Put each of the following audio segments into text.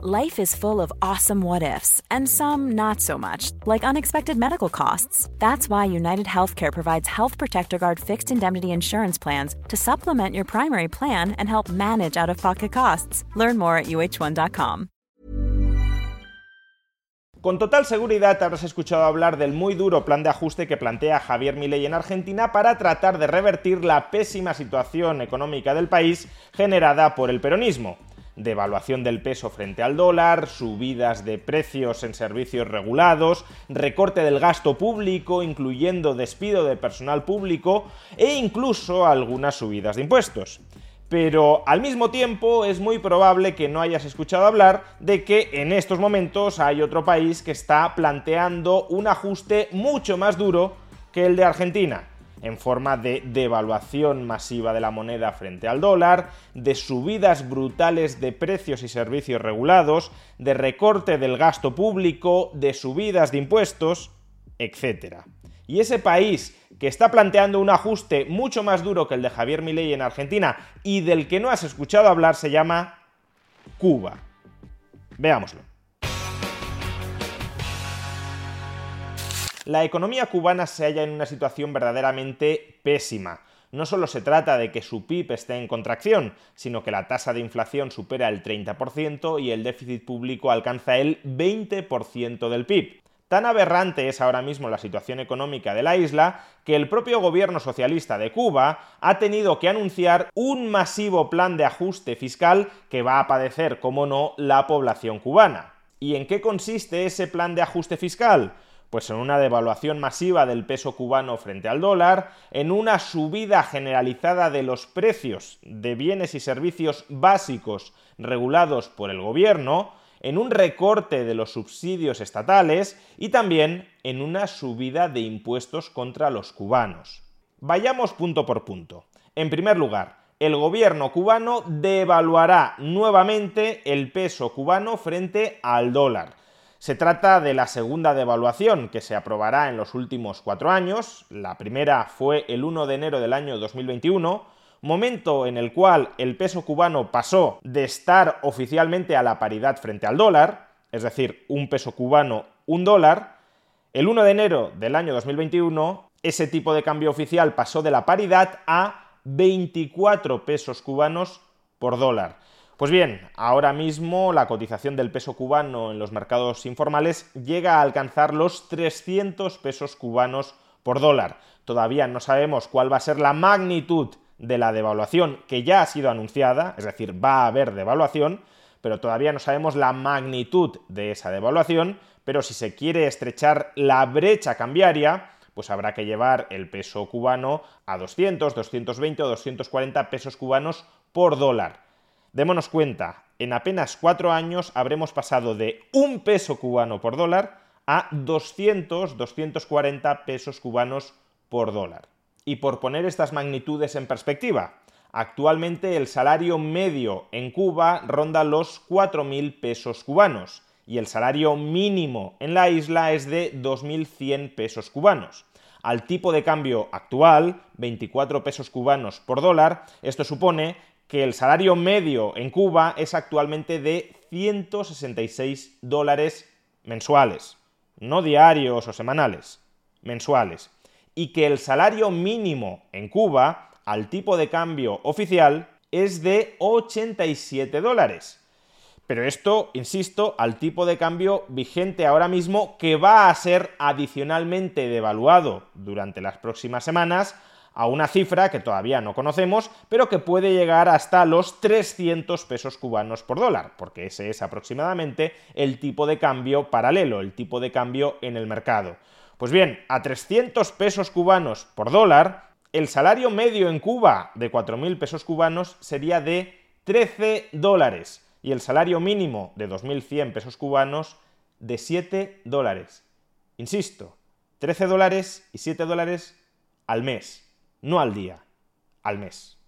Life is full of awesome what ifs, and some not so much, like unexpected medical costs. That's why United Healthcare provides Health Protector Guard fixed indemnity insurance plans to supplement your primary plan and help manage out of pocket costs. Learn more at uh1.com. Con total seguridad habrás escuchado hablar del muy duro plan de ajuste que plantea Javier Milei en Argentina para tratar de revertir la pésima situación económica del país generada por el peronismo devaluación del peso frente al dólar, subidas de precios en servicios regulados, recorte del gasto público, incluyendo despido de personal público e incluso algunas subidas de impuestos. Pero al mismo tiempo es muy probable que no hayas escuchado hablar de que en estos momentos hay otro país que está planteando un ajuste mucho más duro que el de Argentina en forma de devaluación masiva de la moneda frente al dólar, de subidas brutales de precios y servicios regulados, de recorte del gasto público, de subidas de impuestos, etc. Y ese país que está planteando un ajuste mucho más duro que el de Javier Milei en Argentina y del que no has escuchado hablar se llama Cuba. Veámoslo. La economía cubana se halla en una situación verdaderamente pésima. No solo se trata de que su PIB esté en contracción, sino que la tasa de inflación supera el 30% y el déficit público alcanza el 20% del PIB. Tan aberrante es ahora mismo la situación económica de la isla que el propio gobierno socialista de Cuba ha tenido que anunciar un masivo plan de ajuste fiscal que va a padecer, como no, la población cubana. ¿Y en qué consiste ese plan de ajuste fiscal? Pues en una devaluación masiva del peso cubano frente al dólar, en una subida generalizada de los precios de bienes y servicios básicos regulados por el gobierno, en un recorte de los subsidios estatales y también en una subida de impuestos contra los cubanos. Vayamos punto por punto. En primer lugar, el gobierno cubano devaluará nuevamente el peso cubano frente al dólar se trata de la segunda devaluación que se aprobará en los últimos cuatro años. La primera fue el 1 de enero del año 2021, momento en el cual el peso cubano pasó de estar oficialmente a la paridad frente al dólar, es decir, un peso cubano, un dólar. El 1 de enero del año 2021, ese tipo de cambio oficial pasó de la paridad a 24 pesos cubanos por dólar. Pues bien, ahora mismo la cotización del peso cubano en los mercados informales llega a alcanzar los 300 pesos cubanos por dólar. Todavía no sabemos cuál va a ser la magnitud de la devaluación que ya ha sido anunciada, es decir, va a haber devaluación, pero todavía no sabemos la magnitud de esa devaluación, pero si se quiere estrechar la brecha cambiaria, pues habrá que llevar el peso cubano a 200, 220 o 240 pesos cubanos por dólar. Démonos cuenta, en apenas cuatro años habremos pasado de un peso cubano por dólar a 200, 240 pesos cubanos por dólar. Y por poner estas magnitudes en perspectiva, actualmente el salario medio en Cuba ronda los 4.000 pesos cubanos y el salario mínimo en la isla es de 2.100 pesos cubanos. Al tipo de cambio actual, 24 pesos cubanos por dólar, esto supone que el salario medio en Cuba es actualmente de 166 dólares mensuales, no diarios o semanales, mensuales, y que el salario mínimo en Cuba, al tipo de cambio oficial, es de 87 dólares. Pero esto, insisto, al tipo de cambio vigente ahora mismo, que va a ser adicionalmente devaluado durante las próximas semanas a una cifra que todavía no conocemos, pero que puede llegar hasta los 300 pesos cubanos por dólar, porque ese es aproximadamente el tipo de cambio paralelo, el tipo de cambio en el mercado. Pues bien, a 300 pesos cubanos por dólar, el salario medio en Cuba de 4.000 pesos cubanos sería de 13 dólares y el salario mínimo de 2.100 pesos cubanos de 7 dólares. Insisto, 13 dólares y 7 dólares al mes no al día, al mes.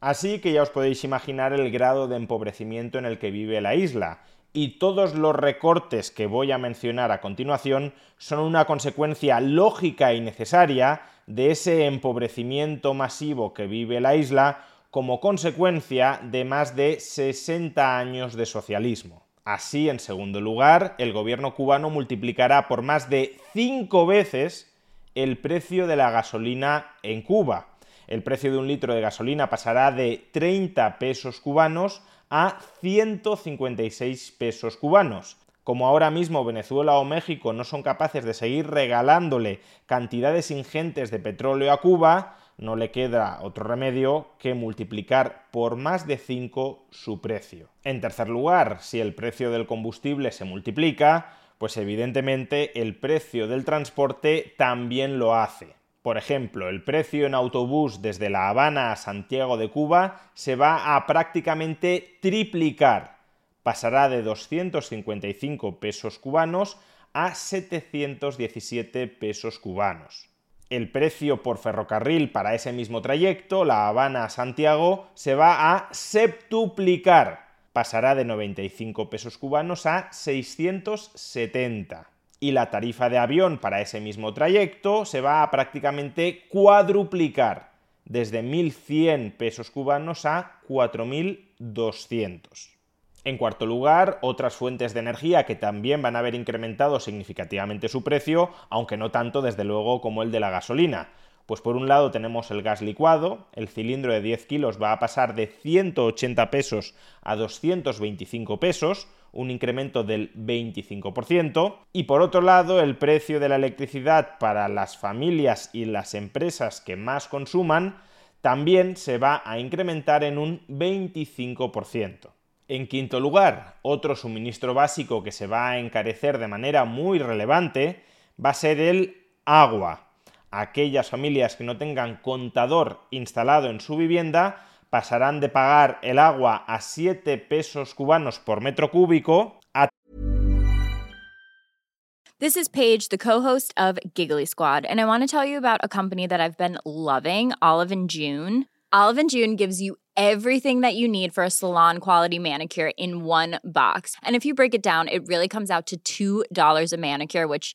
Así que ya os podéis imaginar el grado de empobrecimiento en el que vive la isla, y todos los recortes que voy a mencionar a continuación son una consecuencia lógica y necesaria de ese empobrecimiento masivo que vive la isla como consecuencia de más de 60 años de socialismo. Así, en segundo lugar, el gobierno cubano multiplicará por más de cinco veces el precio de la gasolina en Cuba. El precio de un litro de gasolina pasará de 30 pesos cubanos a 156 pesos cubanos. Como ahora mismo Venezuela o México no son capaces de seguir regalándole cantidades ingentes de petróleo a Cuba, no le queda otro remedio que multiplicar por más de 5 su precio. En tercer lugar, si el precio del combustible se multiplica, pues evidentemente el precio del transporte también lo hace. Por ejemplo, el precio en autobús desde La Habana a Santiago de Cuba se va a prácticamente triplicar. Pasará de 255 pesos cubanos a 717 pesos cubanos el precio por ferrocarril para ese mismo trayecto, La Habana-Santiago, se va a septuplicar. Pasará de 95 pesos cubanos a 670. Y la tarifa de avión para ese mismo trayecto se va a prácticamente cuadruplicar, desde 1.100 pesos cubanos a 4.200. En cuarto lugar, otras fuentes de energía que también van a haber incrementado significativamente su precio, aunque no tanto desde luego como el de la gasolina. Pues por un lado tenemos el gas licuado, el cilindro de 10 kilos va a pasar de 180 pesos a 225 pesos, un incremento del 25%, y por otro lado el precio de la electricidad para las familias y las empresas que más consuman también se va a incrementar en un 25%. En quinto lugar, otro suministro básico que se va a encarecer de manera muy relevante va a ser el agua. Aquellas familias que no tengan contador instalado en su vivienda pasarán de pagar el agua a 7 pesos cubanos por metro cúbico a This is Paige, the co-host of Giggly Squad, and I want to tell you about a company that I've been loving, Olive and June. Olive and June gives you everything that you need for a salon quality manicure in one box. And if you break it down, it really comes out to $2 a manicure, which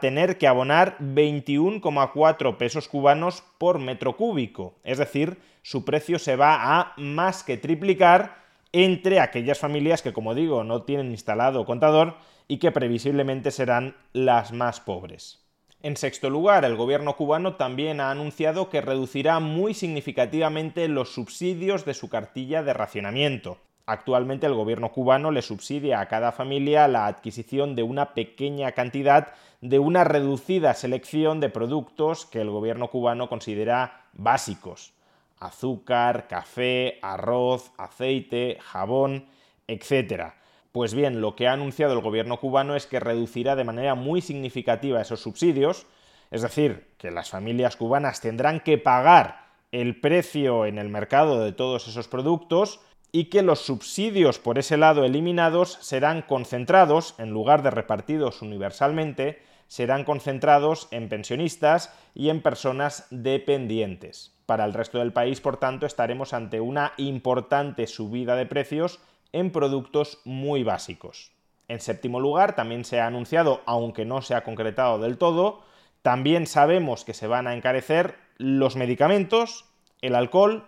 Tener que abonar 21,4 pesos cubanos por metro cúbico. Es decir, su precio se va a más que triplicar entre aquellas familias que, como digo, no tienen instalado contador y que previsiblemente serán las más pobres. En sexto lugar, el gobierno cubano también ha anunciado que reducirá muy significativamente los subsidios de su cartilla de racionamiento. Actualmente el gobierno cubano le subsidia a cada familia la adquisición de una pequeña cantidad de una reducida selección de productos que el gobierno cubano considera básicos. Azúcar, café, arroz, aceite, jabón, etc. Pues bien, lo que ha anunciado el gobierno cubano es que reducirá de manera muy significativa esos subsidios, es decir, que las familias cubanas tendrán que pagar el precio en el mercado de todos esos productos, y que los subsidios por ese lado eliminados serán concentrados, en lugar de repartidos universalmente, serán concentrados en pensionistas y en personas dependientes. Para el resto del país, por tanto, estaremos ante una importante subida de precios en productos muy básicos. En séptimo lugar, también se ha anunciado, aunque no se ha concretado del todo, también sabemos que se van a encarecer los medicamentos, el alcohol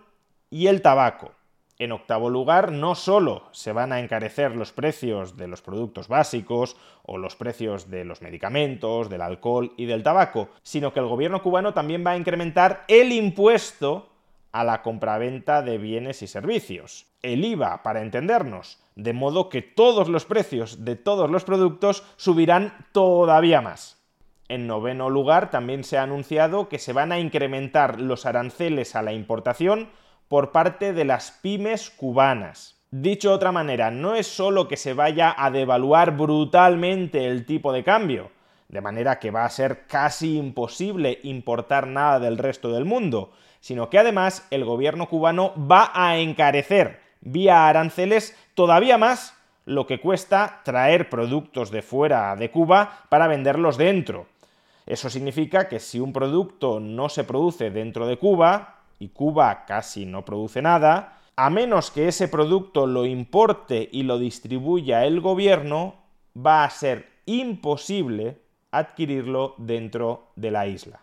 y el tabaco. En octavo lugar, no solo se van a encarecer los precios de los productos básicos o los precios de los medicamentos, del alcohol y del tabaco, sino que el gobierno cubano también va a incrementar el impuesto a la compraventa de bienes y servicios. El IVA, para entendernos, de modo que todos los precios de todos los productos subirán todavía más. En noveno lugar, también se ha anunciado que se van a incrementar los aranceles a la importación por parte de las pymes cubanas. Dicho de otra manera, no es solo que se vaya a devaluar brutalmente el tipo de cambio, de manera que va a ser casi imposible importar nada del resto del mundo, sino que además el gobierno cubano va a encarecer vía aranceles todavía más lo que cuesta traer productos de fuera de Cuba para venderlos dentro. Eso significa que si un producto no se produce dentro de Cuba, y Cuba casi no produce nada, a menos que ese producto lo importe y lo distribuya el gobierno, va a ser imposible adquirirlo dentro de la isla.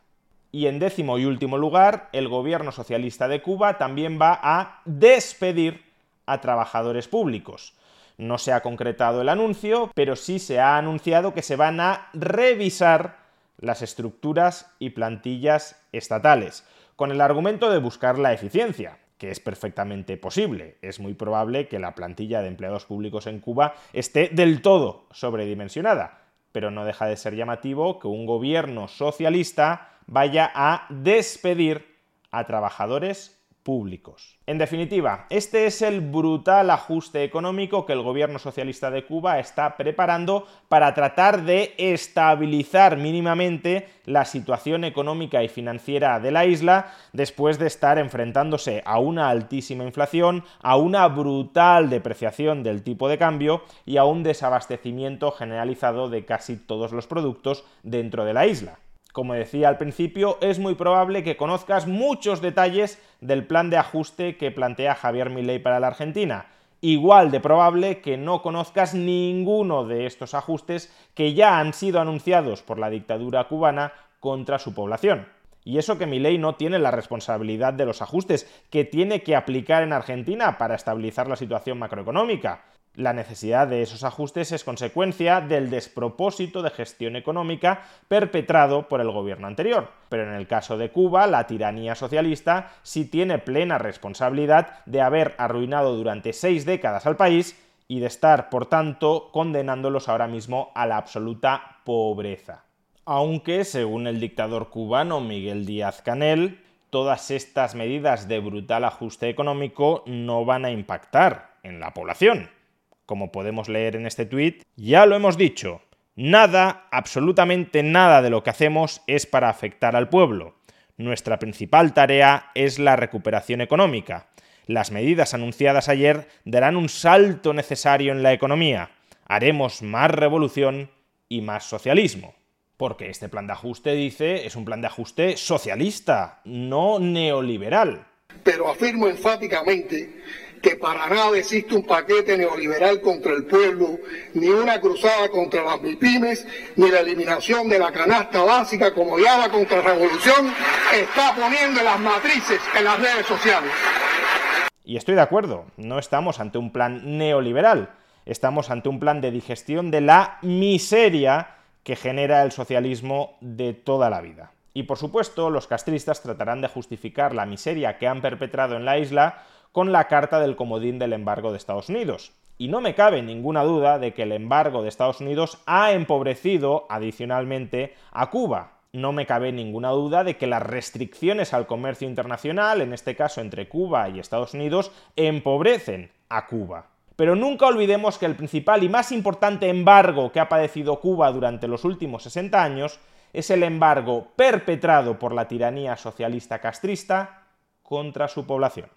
Y en décimo y último lugar, el gobierno socialista de Cuba también va a despedir a trabajadores públicos. No se ha concretado el anuncio, pero sí se ha anunciado que se van a revisar las estructuras y plantillas estatales, con el argumento de buscar la eficiencia, que es perfectamente posible. Es muy probable que la plantilla de empleados públicos en Cuba esté del todo sobredimensionada, pero no deja de ser llamativo que un gobierno socialista vaya a despedir a trabajadores públicos. En definitiva, este es el brutal ajuste económico que el gobierno socialista de Cuba está preparando para tratar de estabilizar mínimamente la situación económica y financiera de la isla después de estar enfrentándose a una altísima inflación, a una brutal depreciación del tipo de cambio y a un desabastecimiento generalizado de casi todos los productos dentro de la isla. Como decía al principio, es muy probable que conozcas muchos detalles del plan de ajuste que plantea Javier Milei para la Argentina. Igual de probable que no conozcas ninguno de estos ajustes que ya han sido anunciados por la dictadura cubana contra su población. Y eso que Milei no tiene la responsabilidad de los ajustes que tiene que aplicar en Argentina para estabilizar la situación macroeconómica. La necesidad de esos ajustes es consecuencia del despropósito de gestión económica perpetrado por el gobierno anterior. Pero en el caso de Cuba, la tiranía socialista sí tiene plena responsabilidad de haber arruinado durante seis décadas al país y de estar, por tanto, condenándolos ahora mismo a la absoluta pobreza. Aunque, según el dictador cubano Miguel Díaz Canel, todas estas medidas de brutal ajuste económico no van a impactar en la población como podemos leer en este tuit, ya lo hemos dicho, nada, absolutamente nada de lo que hacemos es para afectar al pueblo. Nuestra principal tarea es la recuperación económica. Las medidas anunciadas ayer darán un salto necesario en la economía. Haremos más revolución y más socialismo. Porque este plan de ajuste, dice, es un plan de ajuste socialista, no neoliberal. Pero afirmo enfáticamente que para nada existe un paquete neoliberal contra el pueblo, ni una cruzada contra las MIPIMES, ni la eliminación de la canasta básica como ya la contrarrevolución está poniendo las matrices en las redes sociales. Y estoy de acuerdo, no estamos ante un plan neoliberal, estamos ante un plan de digestión de la miseria que genera el socialismo de toda la vida. Y por supuesto, los castristas tratarán de justificar la miseria que han perpetrado en la isla con la carta del comodín del embargo de Estados Unidos. Y no me cabe ninguna duda de que el embargo de Estados Unidos ha empobrecido adicionalmente a Cuba. No me cabe ninguna duda de que las restricciones al comercio internacional, en este caso entre Cuba y Estados Unidos, empobrecen a Cuba. Pero nunca olvidemos que el principal y más importante embargo que ha padecido Cuba durante los últimos 60 años es el embargo perpetrado por la tiranía socialista castrista contra su población.